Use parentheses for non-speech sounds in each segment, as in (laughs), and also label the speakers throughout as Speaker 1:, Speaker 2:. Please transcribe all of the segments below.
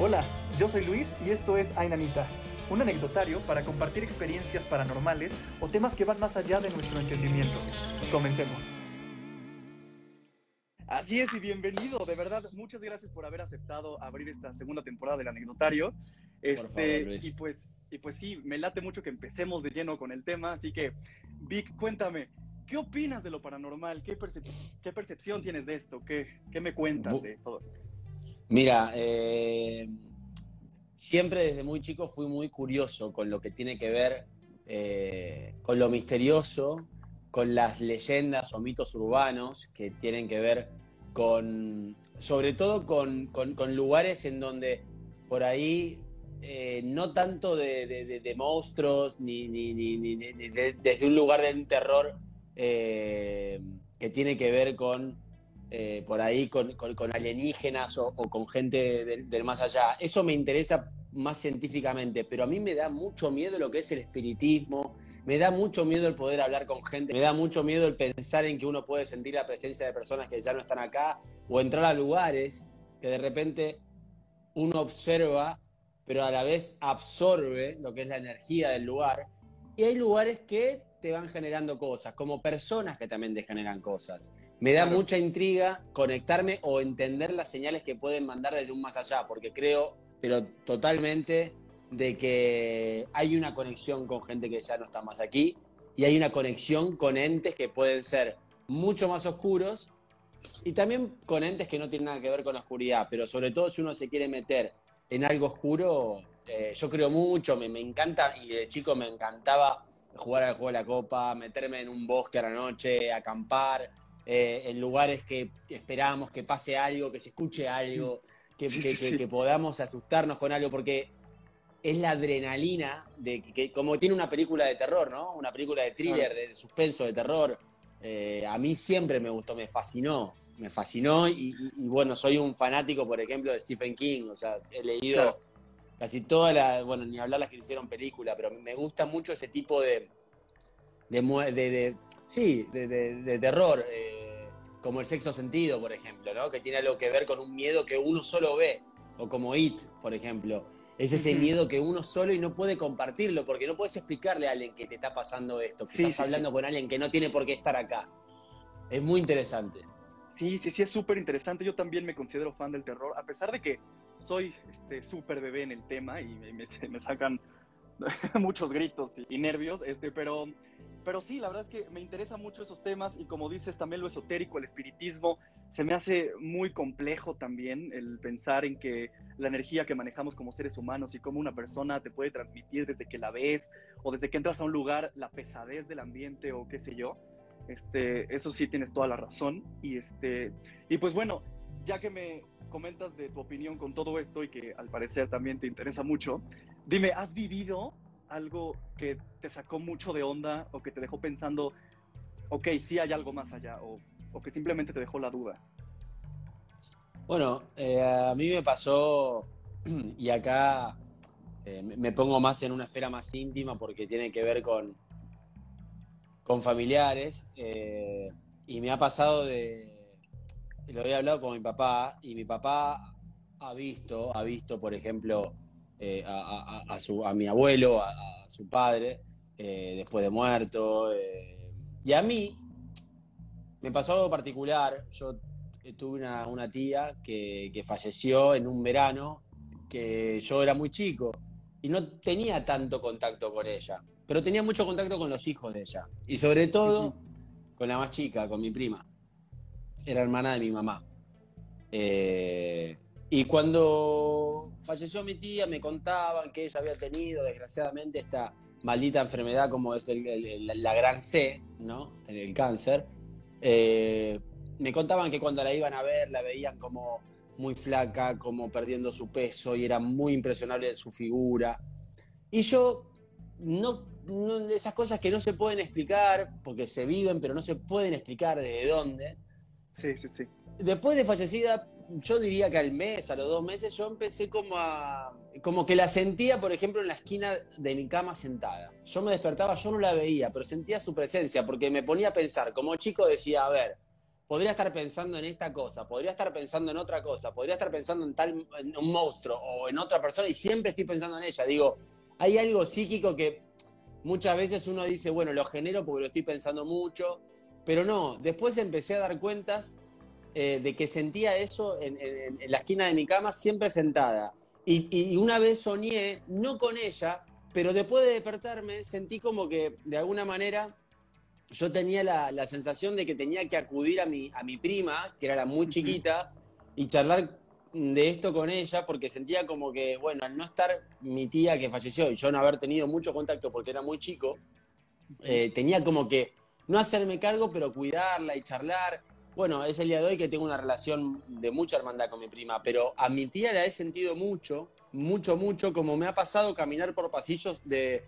Speaker 1: Hola, yo soy Luis y esto es Ainanita, un anecdotario para compartir experiencias paranormales o temas que van más allá de nuestro entendimiento. Comencemos. Así es y bienvenido, de verdad, muchas gracias por haber aceptado abrir esta segunda temporada del anecdotario. Este, y pues y pues sí, me late mucho que empecemos de lleno con el tema, así que Vic, cuéntame, ¿qué opinas de lo paranormal? ¿Qué, qué percepción tienes de esto? ¿Qué, qué me cuentas de todo esto?
Speaker 2: Mira, eh, siempre desde muy chico fui muy curioso con lo que tiene que ver eh, con lo misterioso, con las leyendas o mitos urbanos que tienen que ver con, sobre todo con, lugares en donde por ahí eh, no tanto de, monstruos ni, desde un lugar de un terror que tiene que ver con eh, por ahí con, alienígenas o, con gente del, más allá. Eso me interesa más científicamente, pero a mí me da mucho miedo lo que es el espiritismo, me da mucho miedo el poder hablar con gente, me da mucho miedo el pensar en que uno puede sentir la presencia de personas que ya no están acá o entrar a lugares que de repente uno observa, pero a la vez absorbe lo que es la energía del lugar. Y hay lugares que te van generando cosas, como personas que también te generan cosas. Me da mucha intriga conectarme o entender las señales que pueden mandar desde un más allá, porque creo, pero totalmente, de que hay una conexión con gente que ya no está más aquí y hay una conexión con entes que pueden ser mucho más oscuros y también con entes que no tienen nada que ver con la oscuridad, pero sobre todo si uno se quiere meter en algo oscuro, eh, yo creo mucho, me, me, encanta y de chico me encantaba jugar al juego de la copa, meterme en un bosque a la noche, acampar, eh, en lugares que esperamos que pase algo, que se escuche algo, que, que, podamos asustarnos con algo, porque es la adrenalina de que, como tiene una película de terror, ¿no? Una película de thriller, de suspenso, de terror. Eh, a mí siempre me gustó, me fascinó, me fascinó y, bueno, soy un fanático, por ejemplo, de Stephen King, o sea, he leído casi todas las, bueno, ni hablar las que hicieron película, pero me gusta mucho ese tipo de, de, de, Sí, de, terror, eh, como el sexto sentido, por ejemplo, ¿no? Que tiene algo que ver con un miedo que uno solo ve, o como It, por ejemplo. Es ese miedo que uno solo y no puede compartirlo, porque no puedes explicarle a alguien que te está pasando esto, que estás hablando con alguien que no tiene por qué estar acá. Es muy interesante.
Speaker 1: Sí, sí, sí, es súper interesante. Yo también me considero fan del terror, a pesar de que soy este súper bebé en el tema y me, me sacan (laughs) muchos gritos y, nervios, este, pero, pero sí, la verdad es que me interesa mucho esos temas y como dices, también lo esotérico, el espiritismo, se me hace muy complejo también el pensar en que la energía que manejamos como seres humanos y cómo una persona te puede transmitir desde que la ves o desde que entras a un lugar la pesadez del ambiente o qué sé yo. Este, eso sí tienes toda la razón y este y pues bueno, ya que me comentas de tu opinión con todo esto y que al parecer también te interesa mucho, dime, ¿has vivido algo que te sacó mucho de onda o que te dejó pensando, ok, sí hay algo más allá o, que simplemente te dejó la duda?
Speaker 2: Bueno, eh, a mí me pasó, (clears throat) y acá eh, me pongo más en una esfera más íntima porque tiene que ver con, con familiares, eh, y me ha pasado de, lo he hablado con mi papá y mi papá ha visto, ha visto, por ejemplo, eh, a, su, a mi abuelo, a, su padre, eh, después de muerto. Eh, y a mí me pasó algo particular. Yo tuve una, tía que, que, falleció en un verano que yo era muy chico y no tenía tanto contacto con ella, pero tenía mucho contacto con los hijos de ella y sobre todo con la más chica, con mi prima era hermana de mi mamá. Eh, y cuando falleció mi tía, me contaban que ella había tenido, desgraciadamente, esta maldita enfermedad como es la gran C, ¿no? El cáncer. Eh, me contaban que cuando la iban a ver, la veían como muy flaca, como perdiendo su peso, y era muy impresionable su figura. Y yo, no, no, esas cosas que no se pueden explicar, porque se viven, pero no se pueden explicar desde dónde,
Speaker 1: Sí, sí, sí.
Speaker 2: Después de fallecida, yo diría que al mes, a los dos meses, yo empecé como a. como que la sentía, por ejemplo, en la esquina de mi cama sentada. Yo me despertaba, yo no la veía, pero sentía su presencia, porque me ponía a pensar. Como chico decía, a ver, podría estar pensando en esta cosa, podría estar pensando en otra cosa, podría estar pensando en tal, en un monstruo o en otra persona y siempre estoy pensando en ella. Digo, hay algo psíquico que muchas veces uno dice, bueno, lo genero porque lo estoy pensando mucho, pero no, después empecé a dar cuentas eh, de que sentía eso en, la esquina de mi cama, siempre sentada. Y, una vez soñé, no con ella, pero después de despertarme sentí como que de alguna manera yo tenía la, sensación de que tenía que acudir a mi, a mi prima, que era la muy chiquita, y charlar de esto con ella, porque sentía como que, bueno, al no estar mi tía que falleció y yo no haber tenido mucho contacto porque era muy chico, eh, tenía como que no hacerme cargo, pero cuidarla y charlar. Bueno, es el día de hoy que tengo una relación de mucha hermandad con mi prima, pero a mi tía la he sentido mucho, mucho, mucho, como me ha pasado caminar por pasillos de...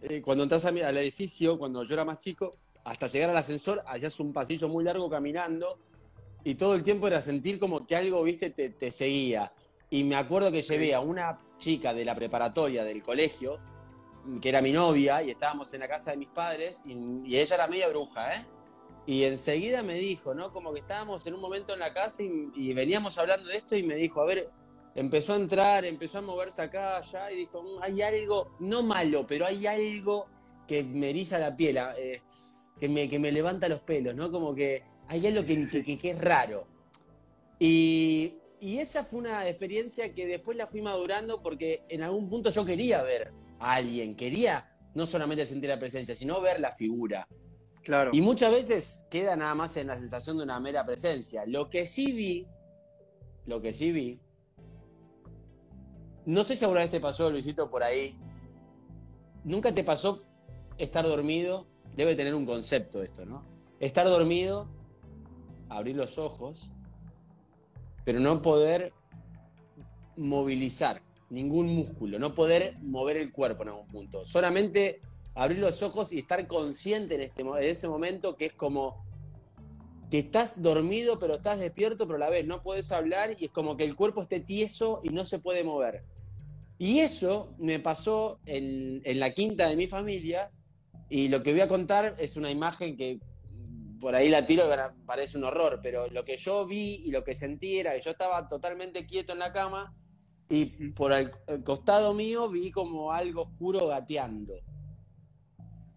Speaker 2: Eh, cuando entras al edificio, cuando yo era más chico, hasta llegar al ascensor, hacías un pasillo muy largo caminando y todo el tiempo era sentir como que algo, viste, te, te seguía. Y me acuerdo que llevé a una chica de la preparatoria del colegio, que era mi novia, y estábamos en la casa de mis padres, y, y ella era media bruja, ¿eh? Y enseguida me dijo, ¿no? Como que estábamos en un momento en la casa y, veníamos hablando de esto y me dijo, a ver, empezó a entrar, empezó a moverse acá, allá y dijo, mm, hay algo, no malo, pero hay algo que me eriza la piel, eh, que, me, que me levanta los pelos, ¿no? Como que hay algo que, que, es raro. Y, y, esa fue una experiencia que después la fui madurando porque en algún punto yo quería ver a alguien, quería no solamente sentir la presencia, sino ver la figura. Y muchas veces queda nada más en la sensación de una mera presencia. Lo que sí vi, lo que sí vi, no sé si alguna vez te pasó, Luisito, por ahí. Nunca te pasó estar dormido. Debe tener un concepto esto, ¿no? Estar dormido, abrir los ojos, pero no poder movilizar ningún músculo, no poder mover el cuerpo en algún punto. Solamente abrir los ojos y estar consciente en, este, en ese momento que es como que estás dormido pero estás despierto pero a la vez no puedes hablar y es como que el cuerpo esté tieso y no se puede mover. Y eso me pasó en, en la quinta de mi familia y lo que voy a contar es una imagen que por ahí la tiro y parece un horror, pero lo que yo vi y lo que sentí era que yo estaba totalmente quieto en la cama y por el costado mío vi como algo oscuro gateando.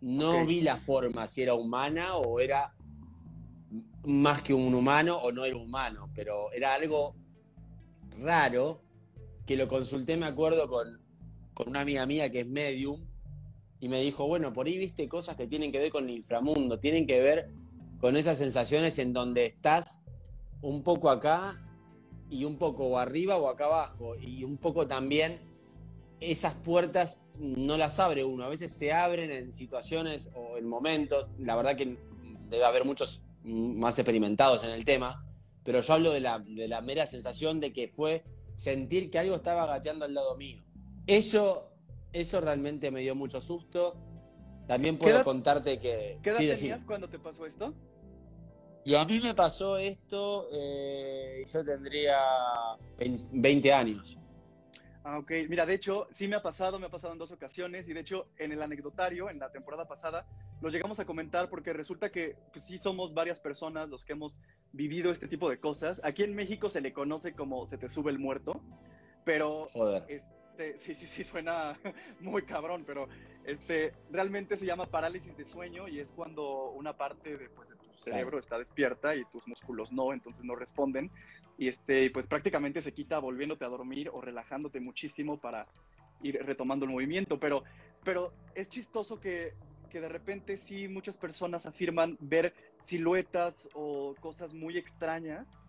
Speaker 2: No vi la forma, si era humana o era más que un humano o no era humano, pero era algo raro que lo consulté, me acuerdo, con, con una amiga mía que es medium y me dijo, bueno, por ahí viste cosas que tienen que ver con el inframundo, tienen que ver con esas sensaciones en donde estás un poco acá y un poco arriba o acá abajo y un poco también esas puertas no las abre uno, a veces se abren en situaciones o en momentos, la verdad que debe haber muchos más experimentados en el tema, pero yo hablo de la, de la mera sensación de que fue sentir que algo estaba gateando al lado mío. Eso, eso realmente me dio mucho susto. También puedo contarte que...
Speaker 1: ¿Qué edad tenías cuando te pasó esto?
Speaker 2: Y a mí me pasó esto, eh, yo tendría 20 años.
Speaker 1: Ah, ok. Mira, de hecho, sí me ha pasado, me ha pasado en dos ocasiones y de hecho en el anecdotario, en la temporada pasada, lo llegamos a comentar porque resulta que pues, sí somos varias personas los que hemos vivido este tipo de cosas. Aquí en México se le conoce como se te sube el muerto, pero Este, sí, sí, sí, suena (laughs) muy cabrón, pero este, realmente se llama parálisis de sueño y es cuando una parte de, pues, de tu cerebro está despierta y tus músculos no, entonces no responden y este, pues prácticamente se quita volviéndote a dormir o relajándote muchísimo para ir retomando el movimiento, pero, pero es chistoso que, que de repente sí muchas personas afirman ver siluetas o cosas muy extrañas,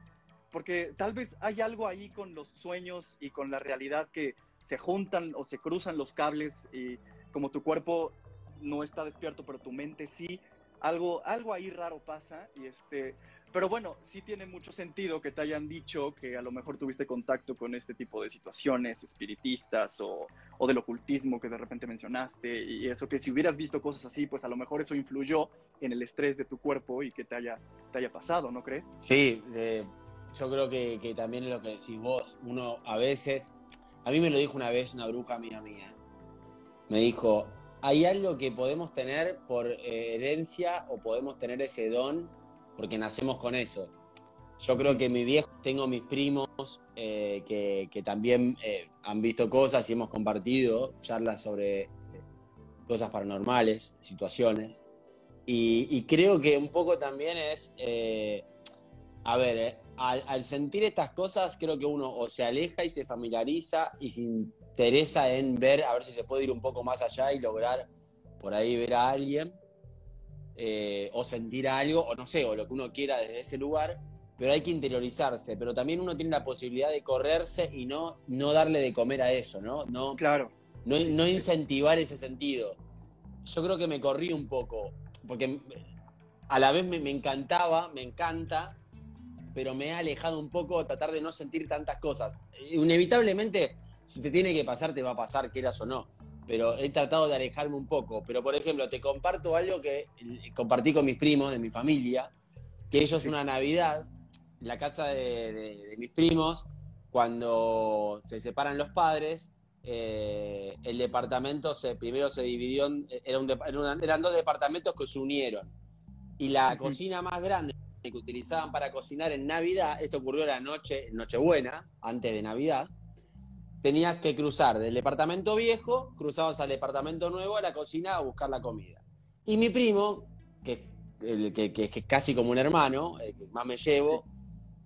Speaker 1: porque tal vez hay algo ahí con los sueños y con la realidad que se juntan o se cruzan los cables y como tu cuerpo no está despierto, pero tu mente sí, algo, algo ahí raro pasa y este, pero bueno, sí tiene mucho sentido que te hayan dicho que a lo mejor tuviste contacto con este tipo de situaciones espiritistas o, o, del ocultismo que de repente mencionaste y eso que si hubieras visto cosas así, pues a lo mejor eso influyó en el estrés de tu cuerpo y que te haya, te haya pasado, ¿no crees?
Speaker 2: Sí, yo creo que, que también lo que decís vos, uno a veces, a mí me lo dijo una vez una bruja amiga mía, me dijo, hay algo que podemos tener por eh, herencia o podemos tener ese don porque nacemos con eso. Yo creo que mi viejo, tengo mis primos eh, que, también eh, han visto cosas y hemos compartido charlas sobre cosas paranormales, situaciones. Y, creo que un poco también es, eh, a ver, al, sentir estas cosas, creo que uno o se aleja y se familiariza y se interesa en ver, a ver si se puede ir un poco más allá y lograr por ahí ver a alguien, o sentir algo, o no sé, o lo que uno quiera desde ese lugar pero hay que interiorizarse, pero también uno tiene la posibilidad de correrse y no, no darle de comer a eso, ¿no? no
Speaker 1: claro.
Speaker 2: No, no incentivar ese sentido. Yo creo que me corrí un poco, porque a la vez me, encantaba, me encanta, pero me he alejado un poco tratar de no sentir tantas cosas. Inevitablemente, si te tiene que pasar, te va a pasar, quieras o no. Pero he tratado de alejarme un poco. Pero, por ejemplo, te comparto algo que compartí con mis primos de mi familia, que ellos una Navidad la casa de, mis primos, cuando se separan los padres, eh, el departamento se, primero se dividió, eran dos departamentos que se unieron. Y la cocina más grande que utilizaban para cocinar en Navidad, esto ocurrió la noche, Nochebuena, antes de Navidad, tenías que cruzar del departamento viejo, cruzabas al departamento nuevo a la cocina a buscar la comida. Y mi primo, que, que, es casi como un hermano, el que más me llevo,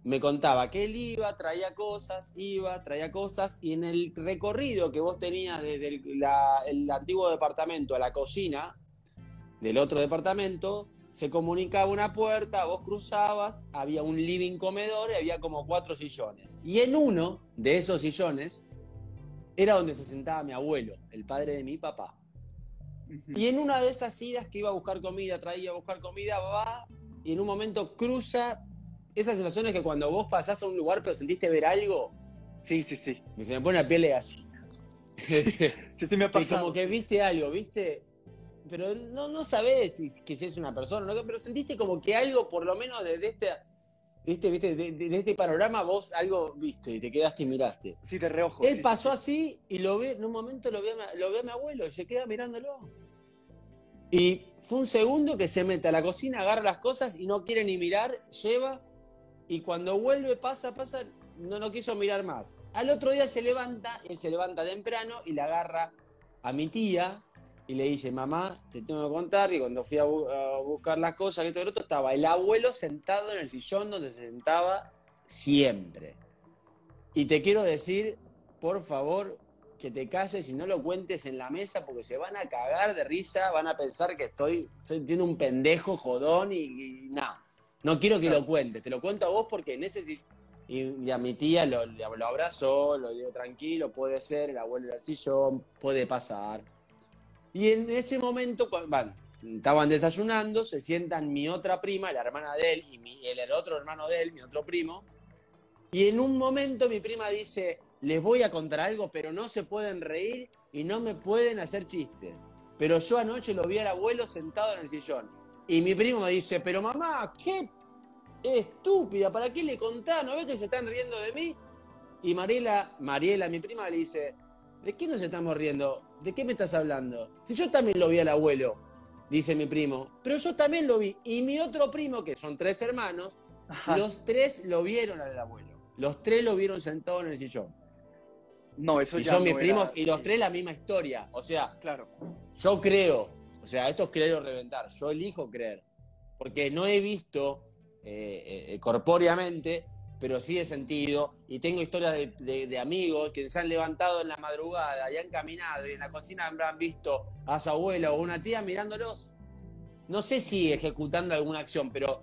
Speaker 2: me contaba que él iba, traía cosas, iba, traía cosas, y en el recorrido que vos tenías desde el, antiguo departamento a la cocina del otro departamento, se comunicaba una puerta, vos cruzabas, había un living comedor y había como cuatro sillones. Y en uno de esos sillones era donde se sentaba mi abuelo, el padre de mi papá. Y en una de esas idas que iba a buscar comida, traía a buscar comida, va y en un momento cruza esa sensación es que cuando vos pasás a un lugar pero sentiste ver algo.
Speaker 1: Sí, sí, sí.
Speaker 2: se me pone la piel de gallina.
Speaker 1: sí, sí, me ha (laughs) pasado.
Speaker 2: como que viste algo, viste. Pero no, no sabés si, que si es una persona, ¿no? pero sentiste como que algo, por lo menos desde este, este, ¿viste? De, este panorama, vos algo viste y te quedaste y miraste.
Speaker 1: Sí, de reojo.
Speaker 2: Él pasó así y lo ve, en un momento lo ve, lo ve a mi abuelo y se queda mirándolo. Y fue un segundo que se mete a la cocina, agarra las cosas y no quiere ni mirar, lleva y cuando vuelve, pasa, pasa, no, no quiso mirar más. Al otro día se levanta, él se levanta temprano y le agarra a mi tía y le dice, mamá, te tengo que contar que cuando fui a, buscar las cosas, que todo el otro, estaba el abuelo sentado en el sillón donde se sentaba siempre. Y te quiero decir, por favor, que te calles y no lo cuentes en la mesa porque se van a cagar de risa, van a pensar que estoy, estoy un pendejo jodón y, y nada. No quiero que lo cuentes, te lo cuento a vos porque en ese... Y, a mi tía lo, lo abrazó, lo dio tranquilo, puede ser, el abuelo del sillón, puede pasar. Y en ese momento, van, estaban desayunando, se sientan mi otra prima, la hermana de él, y el, otro hermano de él, mi otro primo. Y en un momento mi prima dice, les voy a contar algo, pero no se pueden reír y no me pueden hacer chistes. Pero yo anoche lo vi al abuelo sentado en el sillón. Y mi primo me dice, pero mamá, qué estúpida, ¿para qué le contás? ¿No ves que se están riendo de mí? Y Mariela, Mariela, mi prima, le dice, ¿de qué nos estamos riendo? ¿De qué me estás hablando? Si yo también lo vi al abuelo, dice mi primo, pero yo también lo vi. Y mi otro primo, que son tres hermanos, los tres lo vieron al abuelo. Los tres lo vieron sentado en el sillón.
Speaker 1: No, eso
Speaker 2: y
Speaker 1: ya
Speaker 2: son mis primos y los tres la misma historia. O sea,
Speaker 1: claro.
Speaker 2: yo creo, o sea, esto es creer o reventar. Yo elijo creer. Porque no he visto eh, eh, corpóreamente, pero sí de sentido. Y tengo historias de, amigos que se han levantado en la madrugada y han caminado y en la cocina han visto a su abuela o una tía mirándolos. No sé si ejecutando alguna acción, pero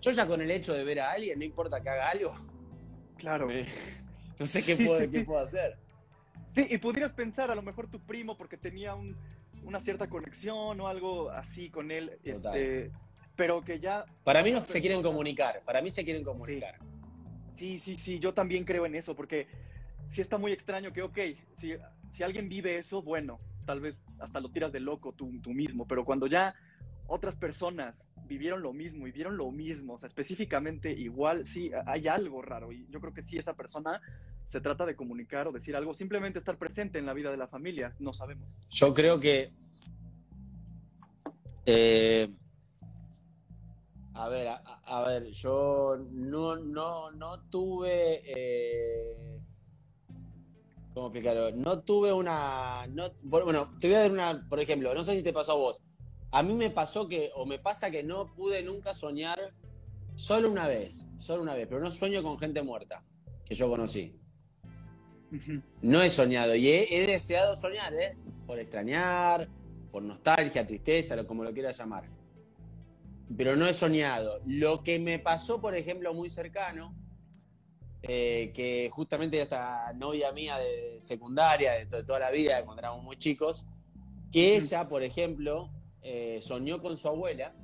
Speaker 2: yo ya con el hecho de ver a alguien, no importa que haga algo.
Speaker 1: Claro. (laughs)
Speaker 2: no sé qué puedo, qué puedo hacer.
Speaker 1: Sí, y pudieras pensar, a lo mejor tu primo, porque tenía una cierta conexión o algo así con él, este, pero que ya...
Speaker 2: Para mí no se quieren comunicar, para mí se quieren comunicar.
Speaker 1: Sí, sí, sí, yo también creo en eso, porque sí está muy extraño que, ok, si, si alguien vive eso, bueno, tal vez hasta lo tiras de loco tú, tú mismo, pero cuando ya otras personas vivieron lo mismo y vieron lo mismo, o sea, específicamente igual, sí, hay algo raro y yo creo que sí, esa persona se trata de comunicar o decir algo, simplemente estar presente en la vida de la familia, no sabemos.
Speaker 2: Yo creo que eh, A ver, a, ver, yo no, no, no tuve. Eh, ¿Cómo explicarlo? No tuve una. No, bueno, te voy a dar una, por ejemplo, no sé si te pasó a vos. A mí me pasó que, o me pasa que no pude nunca soñar solo una vez, solo una vez, pero no sueño con gente muerta que yo conocí. No he soñado y he, deseado soñar, ¿eh? Por extrañar, por nostalgia, tristeza, lo, como lo quieras llamar. Pero no he soñado. Lo que me pasó, por ejemplo, muy cercano, eh, que justamente esta novia mía de secundaria, de, toda la vida, cuando éramos muy chicos, que ella, por ejemplo, eh, soñó con su abuela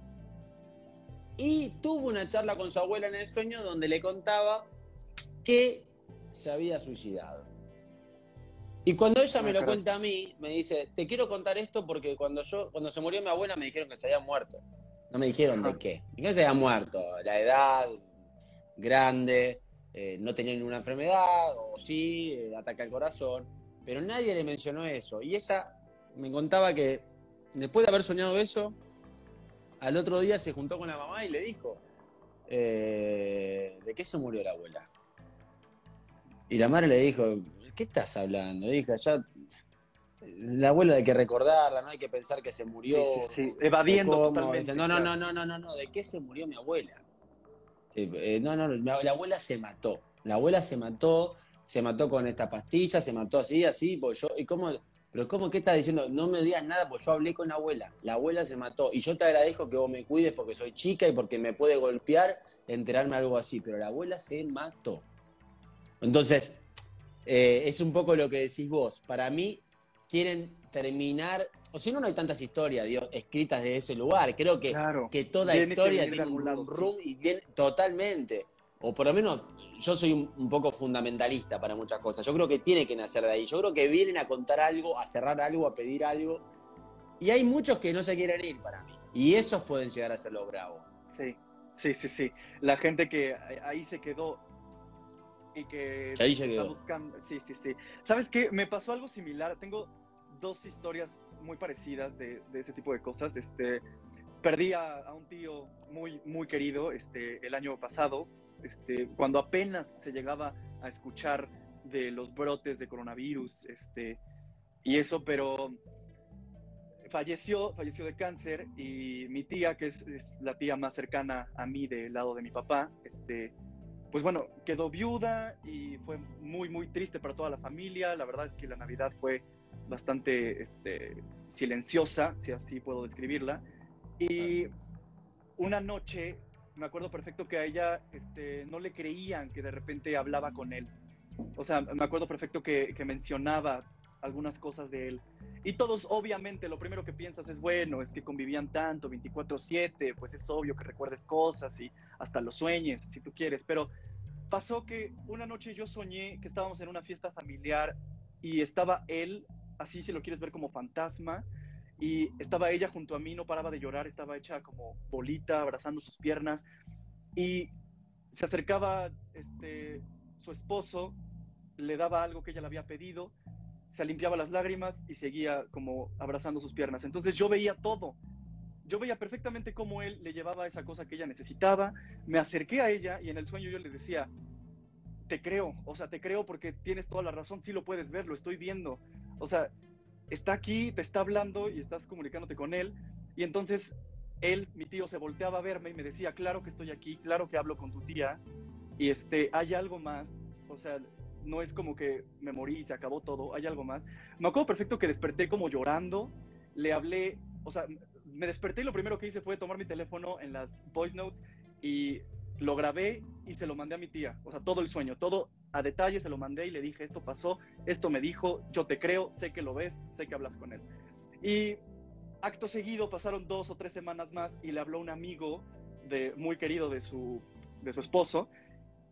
Speaker 2: y tuvo una charla con su abuela en el sueño donde le contaba que se había suicidado. Y cuando ella me lo cuenta a mí, me dice, te quiero contar esto porque cuando yo, cuando se murió mi abuela me dijeron que se había muerto. No me dijeron de qué. ¿De qué se había muerto? La edad, grande, eh, no tenía ninguna enfermedad, o sí, eh, ataque al corazón, pero nadie le mencionó eso. Y ella me contaba que después de haber soñado eso, al otro día se juntó con la mamá y le dijo, eh, ¿de qué se murió la abuela? Y la madre le dijo, ¿qué estás hablando? Dijo, ya la abuela hay que recordarla, no hay que pensar que se murió.
Speaker 1: Sí, evadiendo totalmente.
Speaker 2: no, no, no, no, no, no, no, ¿de qué se murió mi abuela? Eh, no, no, la abuela se mató. La abuela se mató, se mató con esta pastilla, se mató así, así, pues yo, ¿y cómo? Pero ¿cómo qué estás diciendo? No me digas nada, pues yo hablé con la abuela. La abuela se mató. Y yo te agradezco que vos me cuides porque soy chica y porque me puede golpear, enterarme algo así. Pero la abuela se mató. Entonces, eh, es un poco lo que decís vos. Para mí, quieren terminar, o si no, no hay tantas historias Dios, escritas de ese lugar. Creo que, que toda historia tiene un room y viene totalmente. O por lo menos yo soy un, poco fundamentalista para muchas cosas. Yo creo que tiene que nacer de ahí. Yo creo que vienen a contar algo, a cerrar algo, a pedir algo. Y hay muchos que no se quieren ir para mí. Y esos pueden llegar a ser los bravos.
Speaker 1: Sí, sí, sí, sí. La gente que ahí se quedó y que
Speaker 2: ahí se quedó.
Speaker 1: buscando. Sí, sí, sí. ¿Sabes qué? Me pasó algo similar. Tengo dos historias muy parecidas de, ese tipo de cosas. Este, perdí a, un tío muy, muy querido este, el año pasado, este, cuando apenas se llegaba a escuchar de los brotes de coronavirus este, y eso, pero falleció, falleció de cáncer y mi tía, que es, es, la tía más cercana a mí del lado de mi papá, este, pues bueno, quedó viuda y fue muy, muy triste para toda la familia. La verdad es que la Navidad fue bastante este, silenciosa, si así puedo describirla. Y una noche, me acuerdo perfecto que a ella este, no le creían que de repente hablaba con él. O sea, me acuerdo perfecto que, que mencionaba algunas cosas de él. Y todos, obviamente, lo primero que piensas es, bueno, es que convivían tanto, 24/7, pues es obvio que recuerdes cosas y hasta lo sueñes, si tú quieres. Pero pasó que una noche yo soñé que estábamos en una fiesta familiar y estaba él así si lo quieres ver como fantasma. Y estaba ella junto a mí, no paraba de llorar, estaba hecha como bolita, abrazando sus piernas. Y se acercaba este, su esposo, le daba algo que ella le había pedido, se limpiaba las lágrimas y seguía como abrazando sus piernas. Entonces yo veía todo. Yo veía perfectamente cómo él le llevaba esa cosa que ella necesitaba. Me acerqué a ella y en el sueño yo le decía, te creo, o sea, te creo porque tienes toda la razón, sí lo puedes ver, lo estoy viendo. O sea, está aquí, te está hablando y estás comunicándote con él. Y entonces él, mi tío, se volteaba a verme y me decía, claro que estoy aquí, claro que hablo con tu tía. Y este, hay algo más. O sea, no es como que me morí y se acabó todo, hay algo más. Me acuerdo perfecto que desperté como llorando, le hablé, o sea, me desperté y lo primero que hice fue tomar mi teléfono en las voice notes y lo grabé y se lo mandé a mi tía. O sea, todo el sueño, todo a detalle se lo mandé y le dije, esto pasó, esto me dijo, yo te creo, sé que lo ves, sé que hablas con él. Y acto seguido pasaron dos o tres semanas más y le habló un amigo de, muy querido de su, de su esposo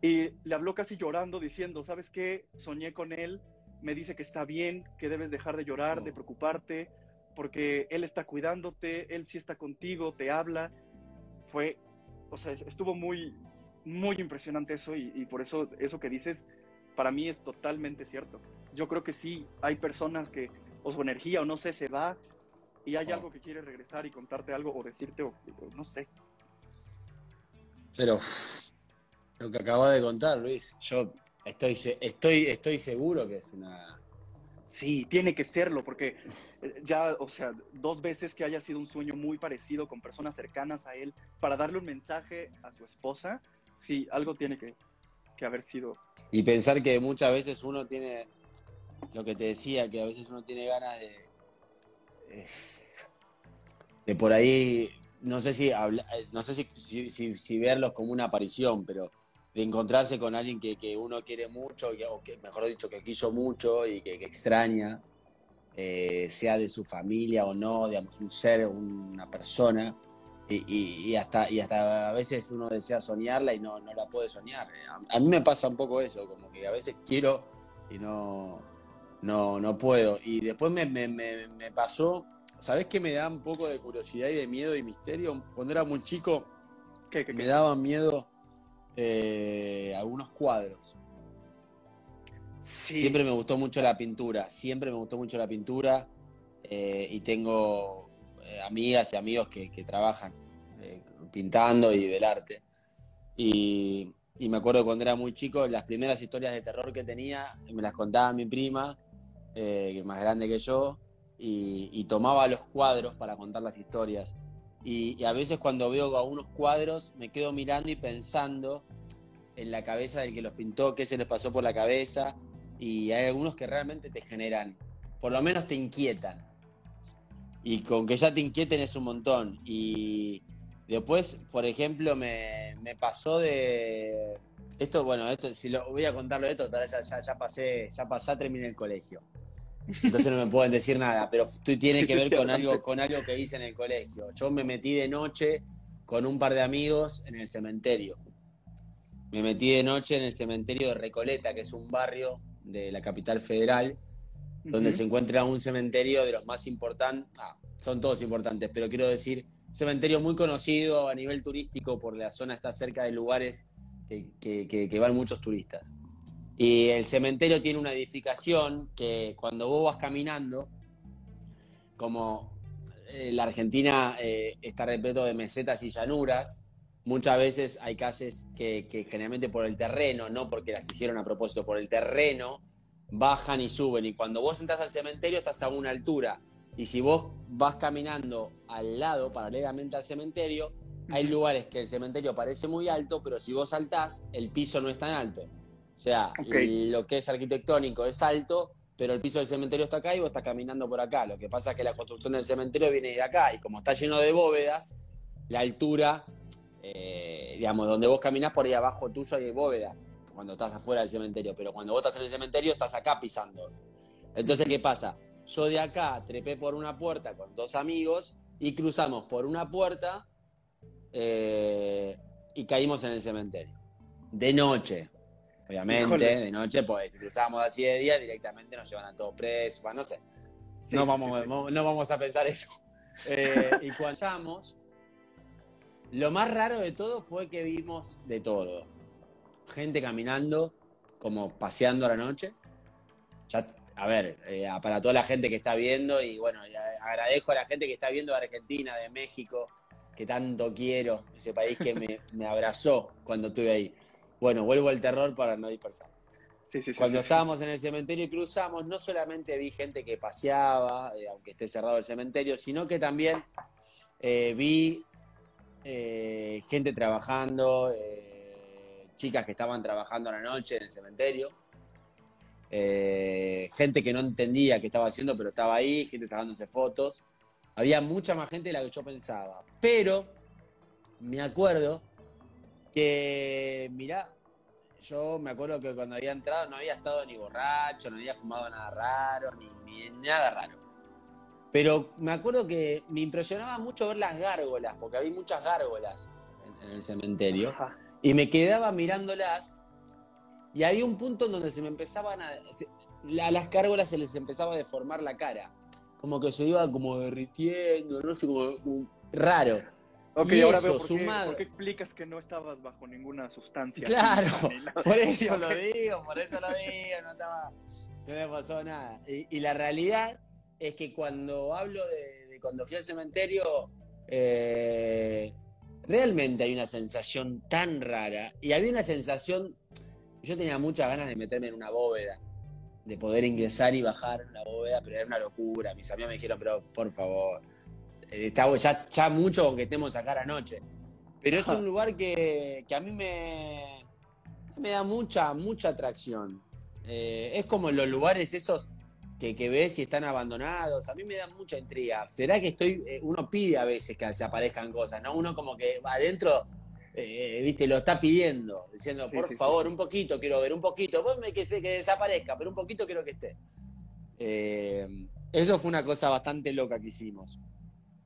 Speaker 1: y le habló casi llorando diciendo, ¿sabes qué? Soñé con él, me dice que está bien, que debes dejar de llorar, de preocuparte, porque él está cuidándote, él sí está contigo, te habla. Fue, o sea, estuvo muy, muy impresionante eso y, por eso eso que dices para mí es totalmente cierto. Yo creo que sí, hay personas que o su energía o no sé, se va y hay algo que quiere regresar y contarte algo o decirte o, no sé.
Speaker 2: Pero lo que acabas de contar, Luis, yo estoy, estoy, estoy seguro que es una...
Speaker 1: Sí, tiene que serlo, porque eh, ya, o sea, dos veces que haya sido un sueño muy parecido con personas cercanas a él, para darle un mensaje a su esposa, sí, algo tiene que, que haber sido.
Speaker 2: Y pensar que muchas veces uno tiene, lo que te decía, que a veces uno tiene ganas de, eh, de por ahí, no sé si habla, eh, no sé si, si verlos como una aparición, pero de encontrarse con alguien que, uno quiere mucho, o que mejor dicho, que quiso mucho y que, extraña, eh, sea de su familia o no, digamos, un ser, una persona, y, hasta, y hasta a veces uno desea soñarla y no, no la puede soñar. A, mí me pasa un poco eso, como que a veces quiero y no, no, no puedo. Y después me, me, me, pasó, ¿sabes qué me da un poco de curiosidad y de miedo y misterio? Cuando era muy chico, me daba miedo eh, algunos cuadros. Siempre me gustó mucho la pintura, siempre me gustó mucho la pintura eh, y tengo amigas y amigos que, trabajan pintando y del arte. Y, me acuerdo cuando era muy chico, las primeras historias de terror que tenía, me las contaba mi prima, que es más grande que yo, y, tomaba los cuadros para contar las historias. Y, a veces cuando veo algunos cuadros me quedo mirando y pensando en la cabeza del que los pintó, qué se les pasó por la cabeza. Y hay algunos que realmente te generan, por lo menos te inquietan. Y con que ya te inquieten es un montón. Y después, por ejemplo, me, pasó de... Esto, bueno, esto, si lo voy a contarlo de esto, ya, ya, ya pasé, ya pasé, terminé el colegio. Entonces no me pueden decir nada, pero tiene que ver con algo, con algo que hice en el colegio. Yo me metí de noche con un par de amigos en el cementerio. Me metí de noche en el cementerio de Recoleta, que es un barrio de la capital federal, donde se encuentra un cementerio de los más importantes, ah, son todos importantes, pero quiero decir, un cementerio muy conocido a nivel turístico por la zona está cerca de lugares que van muchos turistas. Y el cementerio tiene una edificación que cuando vos vas caminando, como eh, la Argentina eh, está repleto de mesetas y llanuras, muchas veces hay calles que, generalmente por el terreno, no porque las hicieron a propósito, por el terreno, bajan y suben. Y cuando vos entras al cementerio estás a una altura. Y si vos vas caminando al lado, paralelamente al cementerio, hay lugares que el cementerio parece muy alto, pero si vos saltás, el piso no es tan alto. O sea, lo que es arquitectónico es alto, pero el piso del cementerio está acá y vos estás caminando por acá. Lo que pasa es que la construcción del cementerio viene de acá y como está lleno de bóvedas, la altura, eh, digamos, donde vos caminás por ahí abajo tuyo hay bóveda cuando estás afuera del cementerio, pero cuando vos estás en el cementerio estás acá pisando. Entonces, ¿qué pasa? Yo de acá trepé por una puerta con dos amigos y cruzamos por una puerta eh, y caímos en el cementerio. De noche. Obviamente, de noche, pues si cruzamos así de día, directamente nos llevan a todos presos, no sé. no, vamos, no vamos a pensar eso. (laughs) Eh, y cuando llegamos, lo más raro de todo fue que vimos de todo. Gente caminando, como paseando a la noche. a ver, eh, para toda la gente que está viendo, y bueno, agradezco a la gente que está viendo de Argentina, de México, que tanto quiero, ese país que me, (laughs) me abrazó cuando estuve ahí. Bueno, vuelvo al terror para no dispersar. Cuando estábamos en el cementerio y cruzamos, no solamente vi gente que paseaba, eh, aunque esté cerrado el cementerio, sino que también eh, vi eh, gente trabajando, chicas que estaban trabajando a la noche en el cementerio, gente que no entendía qué estaba haciendo, pero estaba ahí, gente sacándose fotos. Había mucha más gente de la que yo pensaba. Pero me acuerdo que, mirá, yo me acuerdo que cuando había entrado no había estado ni borracho, no había fumado nada raro, ni, nada raro. Pero me acuerdo que me impresionaba mucho ver las gárgolas, porque había muchas gárgolas en, el cementerio, y me quedaba mirándolas, y había un punto en donde se me empezaban a... a las gárgolas se les empezaba a deformar la cara, como que se iba como derritiendo, no sé, como raro.
Speaker 1: Ok, ahora veo por qué, explicas que no estabas bajo ninguna sustancia.
Speaker 2: Claro, (laughs) por eso lo digo, por eso lo digo, no, estaba, no me pasó nada. Y, la realidad es que cuando hablo de, cuando fui al cementerio, eh, realmente hay una sensación tan rara. Y había una sensación, yo tenía muchas ganas de meterme en una bóveda, de poder ingresar y bajar en la bóveda, pero era una locura. Mis amigos me dijeron, pero por favor, eh, está, ya, ya mucho con que estemos acá a la noche. Pero es un (laughs) lugar que, que a mí me, me da mucha, mucha atracción. Eh, es como los lugares esos que, que, ves y están abandonados. A mí me da mucha intriga. ¿Será que estoy.? Eh, uno pide a veces que se aparezcan cosas, ¿no? Uno como que va adentro, eh, viste, lo está pidiendo, diciendo, por favor, un poquito quiero ver, un poquito. Vos me que, que desaparezca, pero un poquito quiero que esté. eso fue una cosa bastante loca que hicimos,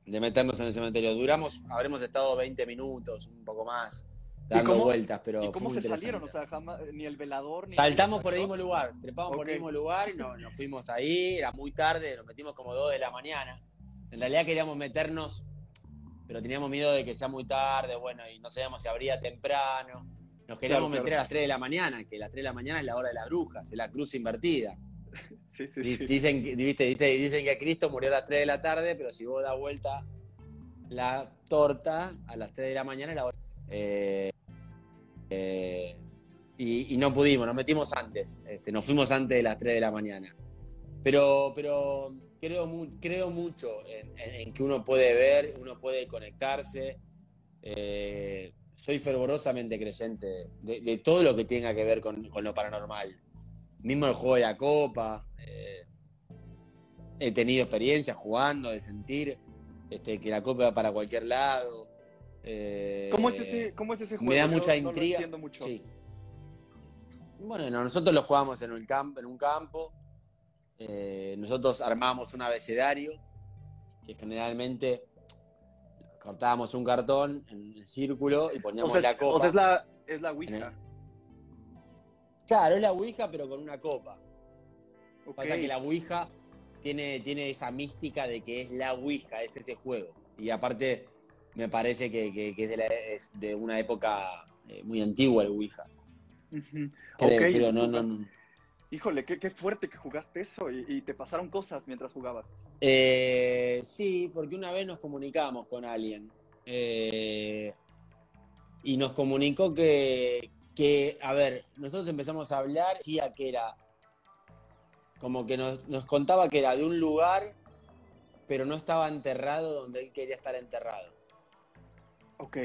Speaker 2: de meternos en el cementerio. Duramos, habremos estado 20 minutos, un poco más dando vueltas, pero.
Speaker 1: ¿Y cómo se salieron? O sea, jamás, ni el velador. Ni
Speaker 2: Saltamos por el mismo lugar, trepamos por el mismo lugar y nos, nos, fuimos ahí. Era muy tarde, nos metimos como 2 de la mañana. En realidad queríamos meternos, pero teníamos miedo de que sea muy tarde, bueno, y no sabíamos si abría temprano. Nos queríamos meter a las 3 de la mañana, que las 3 de la mañana es la hora de las brujas, es la cruz invertida. (laughs)
Speaker 1: Sí, sí, sí.
Speaker 2: Dicen, ¿viste? dicen que Cristo murió a las 3 de la tarde, pero si vos das vuelta la torta a las 3 de la mañana es la hora. Eh, eh, y, no pudimos, nos metimos antes, este, nos fuimos antes de las 3 de la mañana. Pero, pero creo, creo mucho en, que uno puede ver, uno puede conectarse. Eh, soy fervorosamente creyente de, todo lo que tenga que ver con, lo paranormal. Mismo el juego de la copa. He tenido experiencias jugando, de sentir este, que la copa va para cualquier lado.
Speaker 1: Eh, ¿Cómo, es ese, ¿Cómo es ese juego?
Speaker 2: Me da mucha intriga. Bueno, nosotros lo jugamos en un campo. En un campo. Eh, nosotros armábamos un abecedario que generalmente cortábamos un cartón en el círculo y poníamos la copa.
Speaker 1: O sea, es la, es la Ouija.
Speaker 2: Claro, es la Ouija, pero con una copa. Pasa que la Ouija tiene, tiene esa mística de que es la Ouija, es ese juego. Y aparte, me parece que, es, de una época eh, muy antigua el Ouija.
Speaker 1: pero no, no, Híjole, qué, fuerte que jugaste eso y, te pasaron cosas mientras jugabas.
Speaker 2: Eh, sí, porque una vez nos comunicamos con alguien eh, y nos comunicó que, que, a ver, nosotros empezamos a hablar, decía que era, como que nos, nos contaba que era de un lugar, pero no estaba enterrado donde él quería estar enterrado.
Speaker 1: Ok.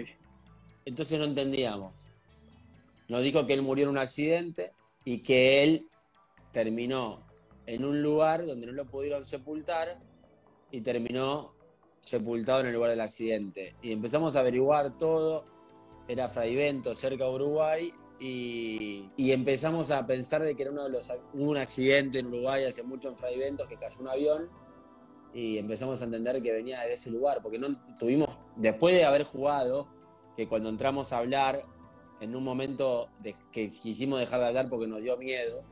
Speaker 2: Entonces no entendíamos. Nos dijo que él murió en un accidente y que él terminó en un lugar donde no lo pudieron sepultar y terminó sepultado en el lugar del accidente. Y empezamos a averiguar todo. Era Fraivento, cerca de Uruguay, y, empezamos a pensar de que era uno de los un accidente en Uruguay hace mucho en Fraivento que cayó un avión y empezamos a entender que venía de ese lugar, porque no tuvimos, después de haber jugado, que cuando entramos a hablar, en un momento que quisimos dejar de hablar porque nos dio miedo,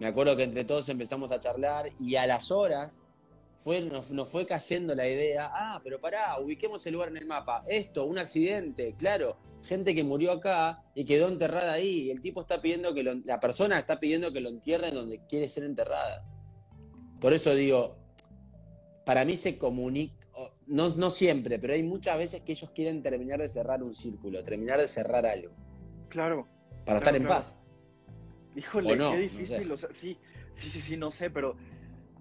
Speaker 2: me acuerdo que entre todos empezamos a charlar y a las horas fue, nos, nos, fue cayendo la idea, ah, pero pará, ubiquemos el lugar en el mapa. Esto, un accidente, claro, gente que murió acá y quedó enterrada ahí. Y el tipo está pidiendo que la persona está pidiendo que lo entierren donde quiere ser enterrada. Por eso digo, para mí se comunica, no, no siempre, pero hay muchas veces que ellos quieren terminar de cerrar un círculo, terminar de cerrar algo.
Speaker 1: Claro.
Speaker 2: Para estar en paz.
Speaker 1: Híjole, qué difícil. O sea, sí, sí, sí, sí, no sé, pero,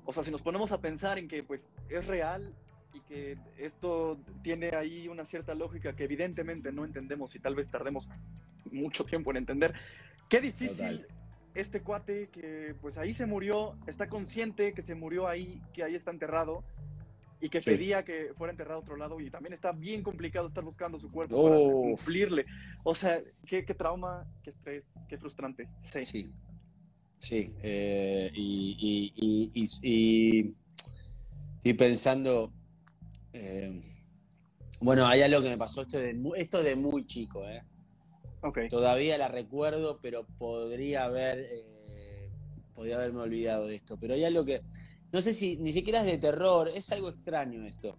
Speaker 1: o sea, si nos ponemos a pensar en que, pues, es real y que esto tiene ahí una cierta lógica que evidentemente no entendemos y tal vez tardemos mucho tiempo en entender, qué difícil este cuate que pues ahí se murió, está consciente que se murió ahí, que ahí está enterrado y que pedía que fuera enterrado a otro lado y también está bien complicado estar buscando su cuerpo para cumplirle. O sea, qué, trauma, qué estrés, qué frustrante.
Speaker 2: Sí. Sí. Eh, y, y, estoy pensando, eh, bueno, hay algo que me pasó, esto de, esto de muy chico, ¿eh? Todavía la recuerdo, pero podría haber eh, podría haberme olvidado de esto. Pero hay algo que no sé si ni siquiera es de terror, es algo extraño esto.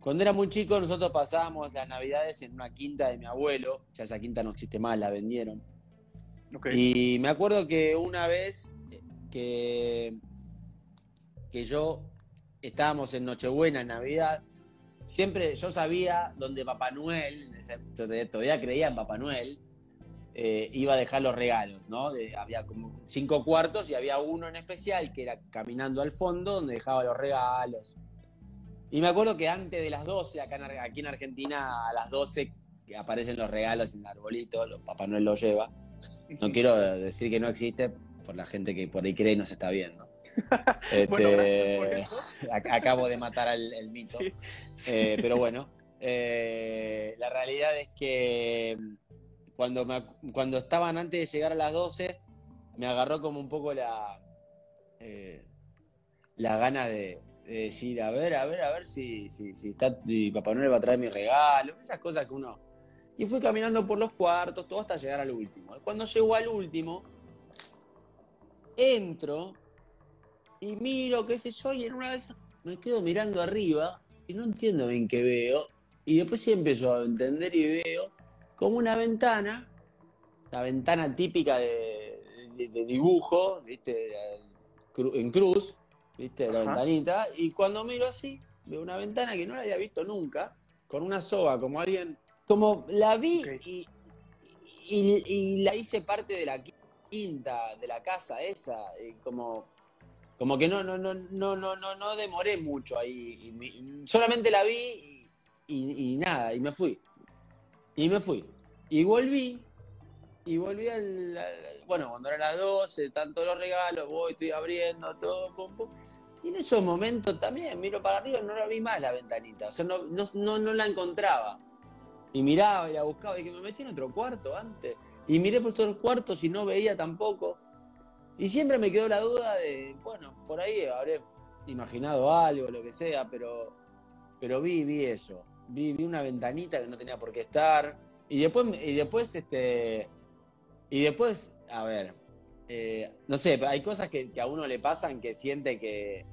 Speaker 2: Cuando era muy chico nosotros pasábamos las navidades en una quinta de mi abuelo, ya esa quinta no existe más, la vendieron. Y me acuerdo que una vez que, que yo estábamos en Nochebuena, en Navidad, siempre yo sabía donde Papá Noel, todavía creía en Papá Noel, eh, iba a dejar los regalos, ¿no? había como cinco cuartos y había uno en especial que era caminando al fondo donde dejaba los regalos. Y me acuerdo que antes de las 12, acá aquí en Argentina, a las 12 aparecen los regalos en el arbolito, los Papá Noel los lleva. No (laughs) quiero decir que no existe por la gente que por ahí cree y no se está viendo. Este, (laughs) acabo de matar el, mito. Eh, pero (laughs) bueno, eh, la realidad es que cuando, cuando estaban antes de llegar a las 12, me agarró como un poco la, eh, la gana de, decir, a ver, a ver, a ver si, si, si está, Papá Noel va a traer mi regalo, esas cosas que uno... Y fui caminando por los cuartos, todo hasta llegar al último. Cuando llego al último, entro y miro, qué sé yo, y en una vez me quedo mirando arriba y no entiendo bien qué veo. Y después sí empiezo a entender y veo como una ventana, la ventana típica de, dibujo, ¿viste? En cruz, ¿viste? La ventanita. Y cuando miro así, veo una ventana que no la había visto nunca, con una soga, como alguien. Como la vi y, y, la hice parte de la quinta, de la casa esa, como como que no, no, no, no, no, no, no demoré mucho ahí. solamente la vi y, nada, y me fui. Y me fui. Y volví. Y volví al, bueno, cuando eran las 12, tanto los regalos, voy, estoy abriendo, todo, pum, pum. Y en esos momentos también miro para arriba no la vi más la ventanita. O sea, no, no, no, la encontraba. Y miraba y la buscaba y que me metí en otro cuarto antes. Y miré por los cuartos y no veía tampoco. Y siempre me quedó la duda de, bueno, por ahí habré imaginado algo, lo que sea, pero, pero vi, vi eso. Vi, vi una ventanita que no tenía por qué estar. Y después, y después, este. Y después, a ver. Eh, no sé, hay cosas que, a uno le pasan que siente que,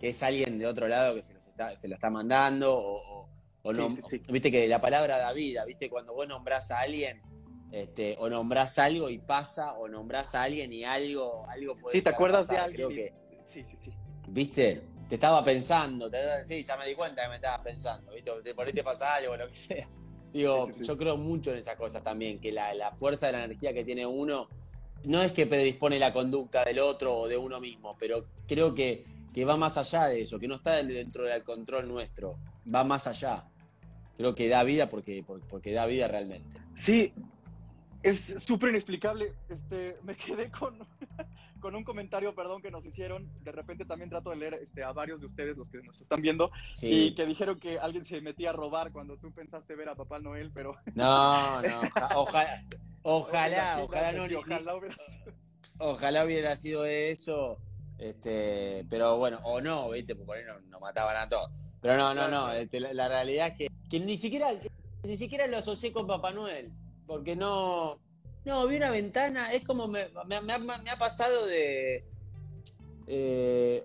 Speaker 2: es alguien de otro lado que se, está, se lo está mandando o, no. Viste que la palabra da vida, viste, cuando vos nombrás a alguien este, o nombrás algo y pasa, o nombrás a alguien y algo, algo puede
Speaker 1: Sí, ¿te acuerdas de que,
Speaker 2: sí, sí, sí. ¿Viste? Te estaba pensando, sí, ya me di cuenta que me estabas pensando, ¿viste? Por ahí te pasa algo, lo que sea. (laughs) Digo, yo creo mucho en esas cosas también, que la, fuerza de la energía que tiene uno no es que predispone la conducta del otro o de uno mismo, pero creo que, que va más allá de eso, que no está dentro del control nuestro, va más allá. Creo que da vida porque, porque da vida realmente.
Speaker 1: Sí, es súper inexplicable. Este, me quedé con, (laughs) con un comentario, perdón, que nos hicieron. De repente también trato de leer este, a varios de ustedes, los que nos están viendo, y que dijeron que alguien se metía a robar cuando tú pensaste ver a Papá Noel, pero... (laughs)
Speaker 2: No, no, ojalá, ojalá, ojalá, no, ojalá, hubiera... ojalá hubiera sido eso, este, pero bueno, o no, ¿viste? Porque por ahí no, mataban a todos. Pero no, no, no, este, la, realidad es que, que ni siquiera ni siquiera lo asocié con Papá Noel porque no, no, vi una ventana, es como me, ha, pasado de... Eh,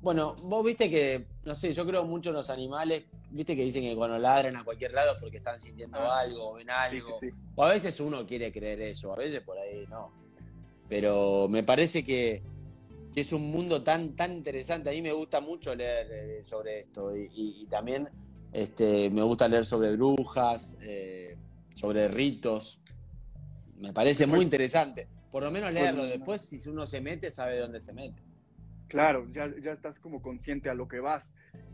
Speaker 2: bueno, vos viste que, no sé, yo creo mucho en los animales, viste que dicen que cuando ladran a cualquier lado porque están sintiendo ah. algo, ven algo, o a veces uno quiere creer eso, a veces por ahí no. Pero me parece que, es un mundo tan, tan interesante, a mí me gusta mucho leer eh, sobre esto y, también este, me gusta leer sobre brujas. Eh, sobre ritos. Me parece muy interesante. Por lo menos leerlo. Después, si uno se mete, sabe dónde se mete.
Speaker 1: Claro, ya, ya estás como consciente a lo que vas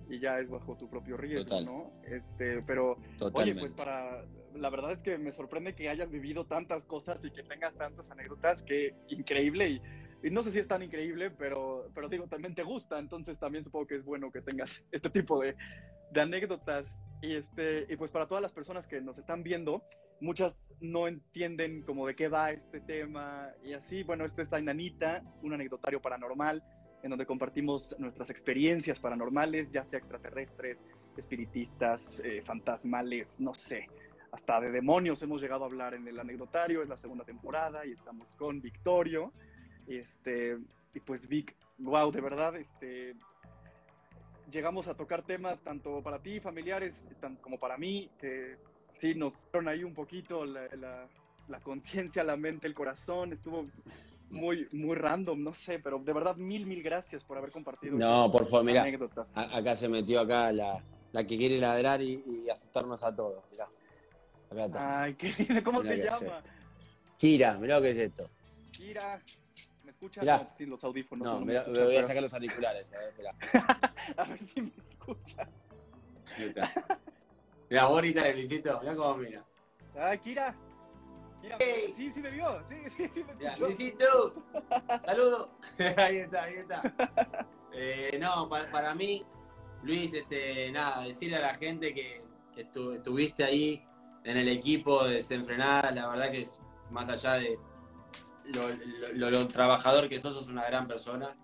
Speaker 1: y ya es bajo tu propio riesgo, ¿no? Este, pero, oye, pues para, la verdad es que me sorprende que hayas vivido tantas cosas y que tengas tantas anécdotas, que increíble y, y, no sé si es tan increíble, pero, pero digo, también te gusta, entonces también supongo que es bueno que tengas (laughs) este tipo de, de anécdotas. Y, este, y pues para todas las personas que nos están viendo, muchas no entienden como de qué va este tema y así, bueno, este es Ainanita, un anecdotario paranormal en donde compartimos nuestras experiencias paranormales, ya sea extraterrestres, espiritistas, eh, fantasmales, no sé, hasta de demonios hemos llegado a hablar en el anecdotario, es la segunda temporada y estamos con Victorio, este, y pues Vic, wow, de verdad, este, llegamos a tocar temas tanto para ti, familiares, como para mí, que sí nos dieron ahí un poquito la, conciencia, la mente, el corazón, estuvo muy, muy random, no sé, pero de verdad mil, mil gracias por haber compartido.
Speaker 2: No, por favor, mira, acá se metió acá la, la que quiere ladrar y, aceptarnos a todos. Mirá.
Speaker 1: Ay, qué lindo, ¿cómo se llama?
Speaker 2: Kira, mirá lo que es esto.
Speaker 1: Kira, ¿me escuchas? No, sin los audífonos.
Speaker 2: No, me, voy a sacar los auriculares, eh, (laughs)
Speaker 1: a ver si me escucha.
Speaker 2: Mira, bonita, Luisito, mirá cómo mira.
Speaker 1: Ay, Kira. Kira, sí, sí me vio, sí, sí, sí me escuchó.
Speaker 2: Luisito, saludo. (laughs) ahí está, ahí está. Eh, no, para, mí, Luis, este, nada, decirle a la gente que, estuviste ahí en el equipo de Desenfrenada, la verdad que es más allá de lo, trabajador que sos, sos una gran persona.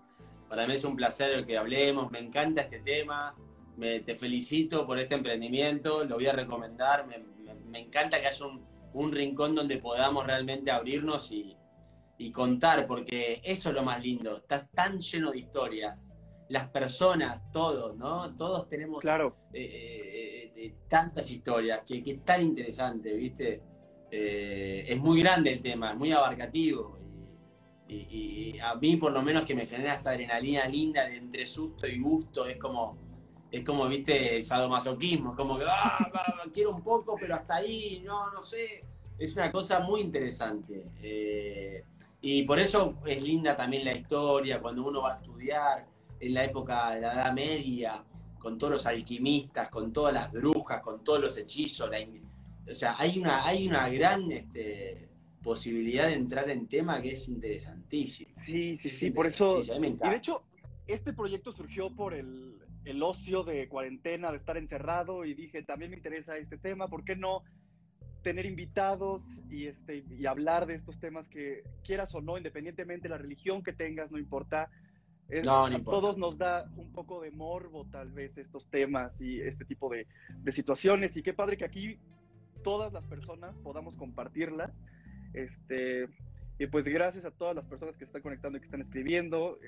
Speaker 2: Para mí es un placer que hablemos, me encanta este tema, me, te felicito por este emprendimiento, lo voy a recomendar, me, encanta que haya un, rincón donde podamos realmente abrirnos y, y contar, porque eso es lo más lindo, estás tan lleno de historias, las personas, todos, ¿no? Todos tenemos
Speaker 1: claro.
Speaker 2: Eh, eh, tantas historias, que, que, es tan interesante, ¿viste? Eh, es muy grande el tema, es muy abarcativo. Y, a mí, por lo menos, que me genera esa adrenalina linda de entre susto y gusto, es como, es como, ¿viste? Sadomasoquismo, es como que, ah, quiero un poco, pero hasta ahí, no, no sé. Es una cosa muy interesante. y por eso es linda también la historia, cuando uno va a estudiar en la época de la Edad Media, con todos los alquimistas, con todas las brujas, con todos los hechizos. O sea, hay una, hay una gran este, posibilidad de entrar en tema que es interesantísimo.
Speaker 1: Sí, sí, sí, por eso. y de hecho, este proyecto surgió por el, el ocio de cuarentena, de estar encerrado, y dije, también me interesa este tema, ¿por qué no? tener invitados y, este, y hablar de estos temas que quieras o no, independientemente de la religión que tengas, no importa, no, a todos nos da un poco de morbo tal vez estos temas y este tipo de, situaciones y qué padre que aquí todas las personas podamos compartirlas. Este, y pues gracias a todas las personas que están conectando y que están escribiendo.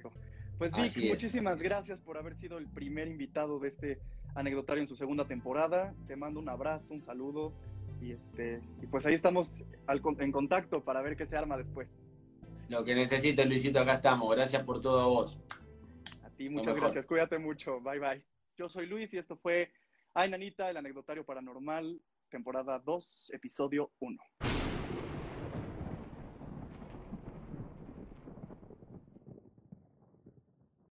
Speaker 1: Pues Vic, muchísimas gracias por haber sido el primer invitado de este anecdotario en su segunda temporada. Te mando un abrazo, un saludo y este y pues ahí estamos en contacto para ver qué se arma después.
Speaker 2: Lo que necesites, Luisito, acá estamos. Gracias por todo a vos.
Speaker 1: A ti, muchas gracias. Cuídate mucho. Bye, bye. Yo soy Luis y esto fue Ay, Nanita, el anecdotario paranormal, temporada 2, episodio 1.